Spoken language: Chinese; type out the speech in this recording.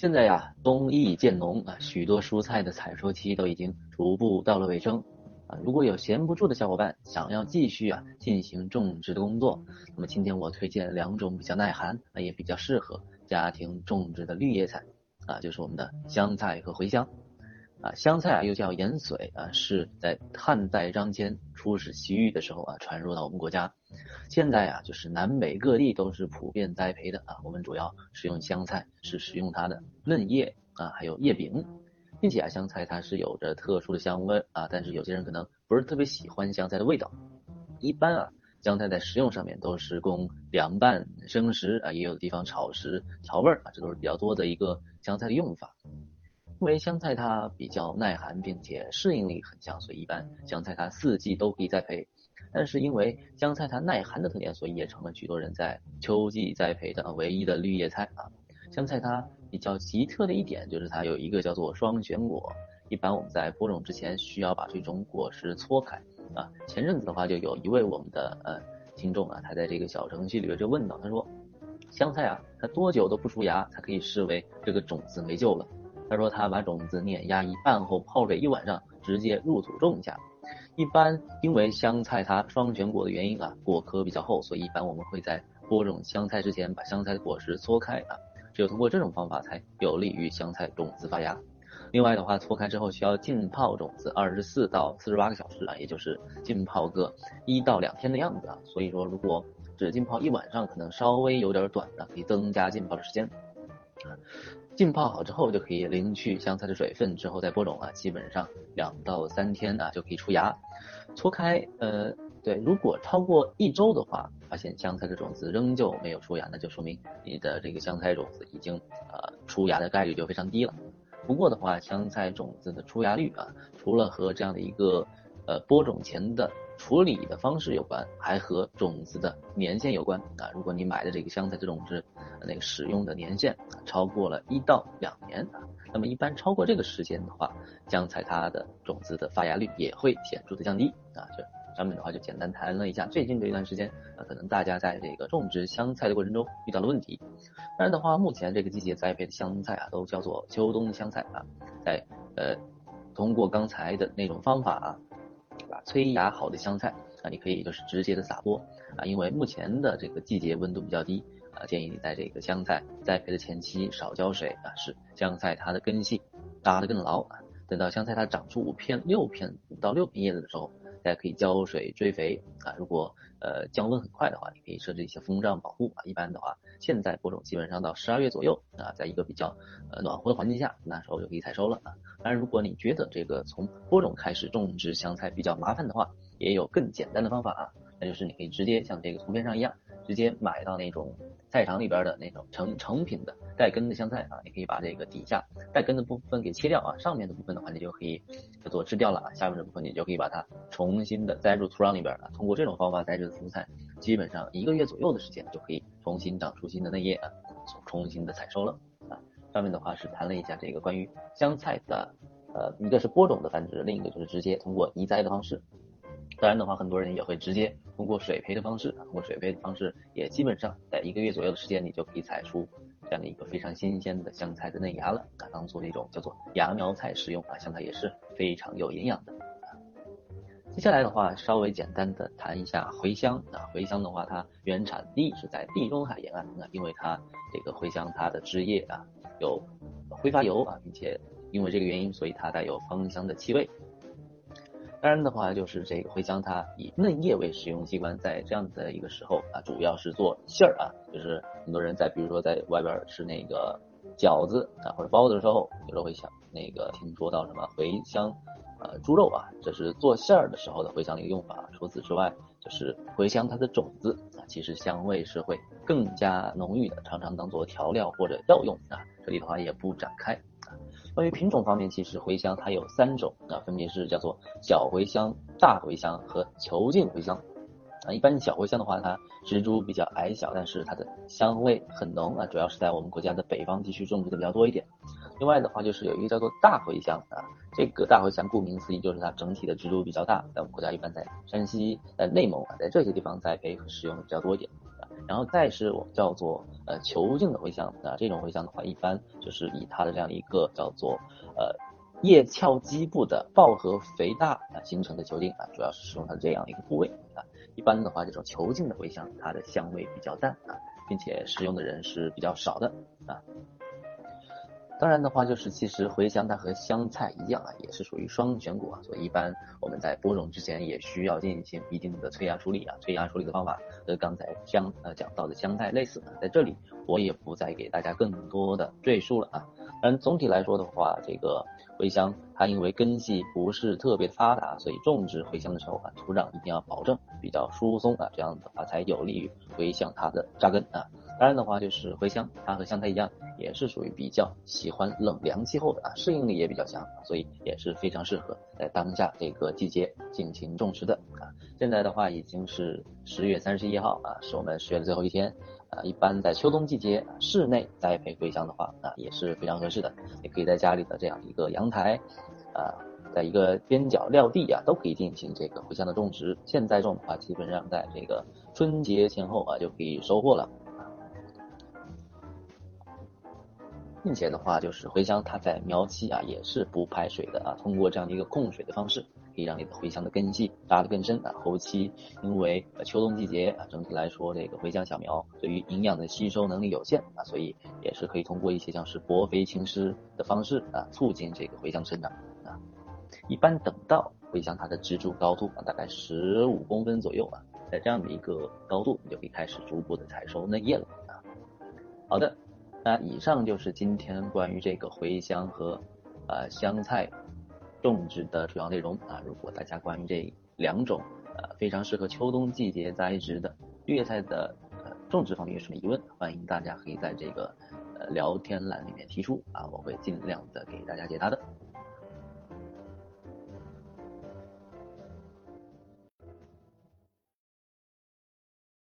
现在呀，冬意渐浓啊，许多蔬菜的采收期都已经逐步到了尾声啊。如果有闲不住的小伙伴想要继续啊进行种植的工作，那么今天我推荐两种比较耐寒啊也比较适合家庭种植的绿叶菜啊，就是我们的香菜和茴香。啊，香菜啊又叫盐水啊，是在汉代张骞出使西域的时候啊传入到我们国家。现在啊，就是南北各地都是普遍栽培的啊。我们主要使用香菜，是使用它的嫩叶啊，还有叶柄，并且啊，香菜它是有着特殊的香味啊。但是有些人可能不是特别喜欢香菜的味道。一般啊，香菜在食用上面都是供凉拌、生食啊，也有的地方炒食调味儿啊，这都是比较多的一个香菜的用法。因为香菜它比较耐寒，并且适应力很强，所以一般香菜它四季都可以栽培。但是因为香菜它耐寒的特点，所以也成了许多人在秋季栽培的唯一的绿叶菜啊。香菜它比较奇特的一点就是它有一个叫做双旋果。一般我们在播种之前需要把这种果实搓开啊。前阵子的话就有一位我们的呃听众啊，他在这个小程序里边就问到，他说香菜啊，它多久都不出芽才可以视为这个种子没救了？他说他把种子碾压一半后泡水一晚上，直接入土种下。一般因为香菜它双全果的原因啊，果壳比较厚，所以一般我们会在播种香菜之前把香菜的果实搓开啊，只有通过这种方法才有利于香菜种子发芽。另外的话，搓开之后需要浸泡种子二十四到四十八个小时啊，也就是浸泡个一到两天的样子啊。所以说，如果只浸泡一晚上，可能稍微有点短的，可以增加浸泡的时间。浸泡好之后就可以淋去香菜的水分，之后再播种啊，基本上两到三天啊就可以出芽。搓开，呃，对，如果超过一周的话，发现香菜的种子仍旧没有出芽，那就说明你的这个香菜种子已经呃出芽的概率就非常低了。不过的话，香菜种子的出芽率啊，除了和这样的一个呃播种前的处理的方式有关，还和种子的年限有关啊。如果你买的这个香菜的种子，那个使用的年限超过了一到两年啊，那么一般超过这个时间的话，香菜它的种子的发芽率也会显著的降低啊。这上面的话就简单谈了一下最近这一段时间啊，可能大家在这个种植香菜的过程中遇到的问题。当然的话，目前这个季节栽培的香菜啊，都叫做秋冬香菜啊，在呃通过刚才的那种方法啊，把催芽好的香菜啊，你可以就是直接的撒播啊，因为目前的这个季节温度比较低。啊，建议你在这个香菜栽培的前期少浇水啊，使香菜它的根系扎得更牢啊。等到香菜它长出五片、六片、五到六片叶子的时候，大家可以浇水追肥啊。如果呃降温很快的话，你可以设置一些风障保护啊。一般的话，现在播种基本上到十二月左右啊，在一个比较呃暖和的环境下，那时候就可以采收了啊。当然，如果你觉得这个从播种开始种植香菜比较麻烦的话，也有更简单的方法啊，那就是你可以直接像这个图片上一样。直接买到那种菜场里边的那种成成品的带根的香菜啊，你可以把这个底下带根的部分给切掉啊，上面的部分的话你就可以叫做吃掉了啊，下面的部分你就可以把它重新的栽入土壤里边啊。通过这种方法栽植的蔬菜，基本上一个月左右的时间就可以重新长出新的嫩叶啊，重新的采收了啊。上面的话是谈了一下这个关于香菜的，呃，一个是播种的繁殖，另一个就是直接通过移栽的方式。当然的话，很多人也会直接通过水培的方式，通过水培的方式，也基本上在一个月左右的时间，你就可以采出这样的一个非常新鲜的香菜的嫩芽了，啊，当做一种叫做芽苗菜使用啊，香菜也是非常有营养的。接下来的话，稍微简单的谈一下茴香啊，茴香的话，它原产地是在地中海沿岸，那因为它这个茴香它的枝叶啊有挥发油啊，并且因为这个原因，所以它带有芳香的气味。当然的话，就是这个茴香它以嫩叶为食用器官，在这样的一个时候啊，主要是做馅儿啊，就是很多人在比如说在外边吃那个饺子啊或者包子的时候，有时候会想那个听说到什么茴香呃猪肉啊，这是做馅儿的时候的茴香的一个用法。除此之外，就是茴香它的种子啊，其实香味是会更加浓郁的，常常当做调料或者药用啊。这里的话也不展开啊。关于品种方面，其实茴香它有三种啊，分别是叫做小茴香、大茴香和球茎茴香啊。一般小茴香的话，它植株比较矮小，但是它的香味很浓啊，主要是在我们国家的北方地区种植的比较多一点。另外的话就是有一个叫做大茴香啊，这个大茴香顾名思义就是它整体的植株比较大，在我们国家一般在山西、在内蒙啊，在这些地方栽培和使用的比较多一点。然后再是我们叫做呃球茎的茴香啊，这种茴香的话，一般就是以它的这样一个叫做呃叶鞘基部的抱合肥大啊形成的球茎啊，主要是使用它这样一个部位啊。一般的话，这种球茎的茴香，它的香味比较淡啊，并且使用的人是比较少的啊。当然的话，就是其实茴香它和香菜一样啊，也是属于双全果啊，所以一般我们在播种之前也需要进行一定的催芽处理啊。催芽处理的方法和刚才香呃讲到的香菜类似啊，在这里我也不再给大家更多的赘述了啊。当然总体来说的话，这个茴香它因为根系不是特别发达，所以种植茴香的时候啊，土壤一定要保证比较疏松啊，这样的话才有利于茴香它的扎根啊。当然的话，就是茴香，它和香菜一样，也是属于比较喜欢冷凉气候的啊，适应力也比较强，所以也是非常适合在当下这个季节进行种植的啊。现在的话已经是十月三十一号啊，是我们十月的最后一天啊。一般在秋冬季节室内栽培茴香的话啊，也是非常合适的，也可以在家里的这样一个阳台啊，在一个边角料地啊，都可以进行这个茴香的种植。现在种的话，基本上在这个春节前后啊，就可以收获了。并且的话，就是茴香它在苗期啊也是不排水的啊，通过这样的一个控水的方式，可以让你的茴香的根系扎得更深啊。后期因为秋冬季节啊，整体来说这个茴香小苗对于营养的吸收能力有限啊，所以也是可以通过一些像是薄肥轻湿的方式啊，促进这个茴香生长啊。一般等到茴香它的植株高度啊大概十五公分左右啊，在这样的一个高度，你就可以开始逐步的采收嫩叶了啊。好的。那以上就是今天关于这个茴香和呃香菜种植的主要内容啊。如果大家关于这两种呃非常适合秋冬季节栽植的绿叶菜的呃种植方面有什么疑问，欢迎大家可以在这个呃聊天栏里面提出啊，我会尽量的给大家解答的。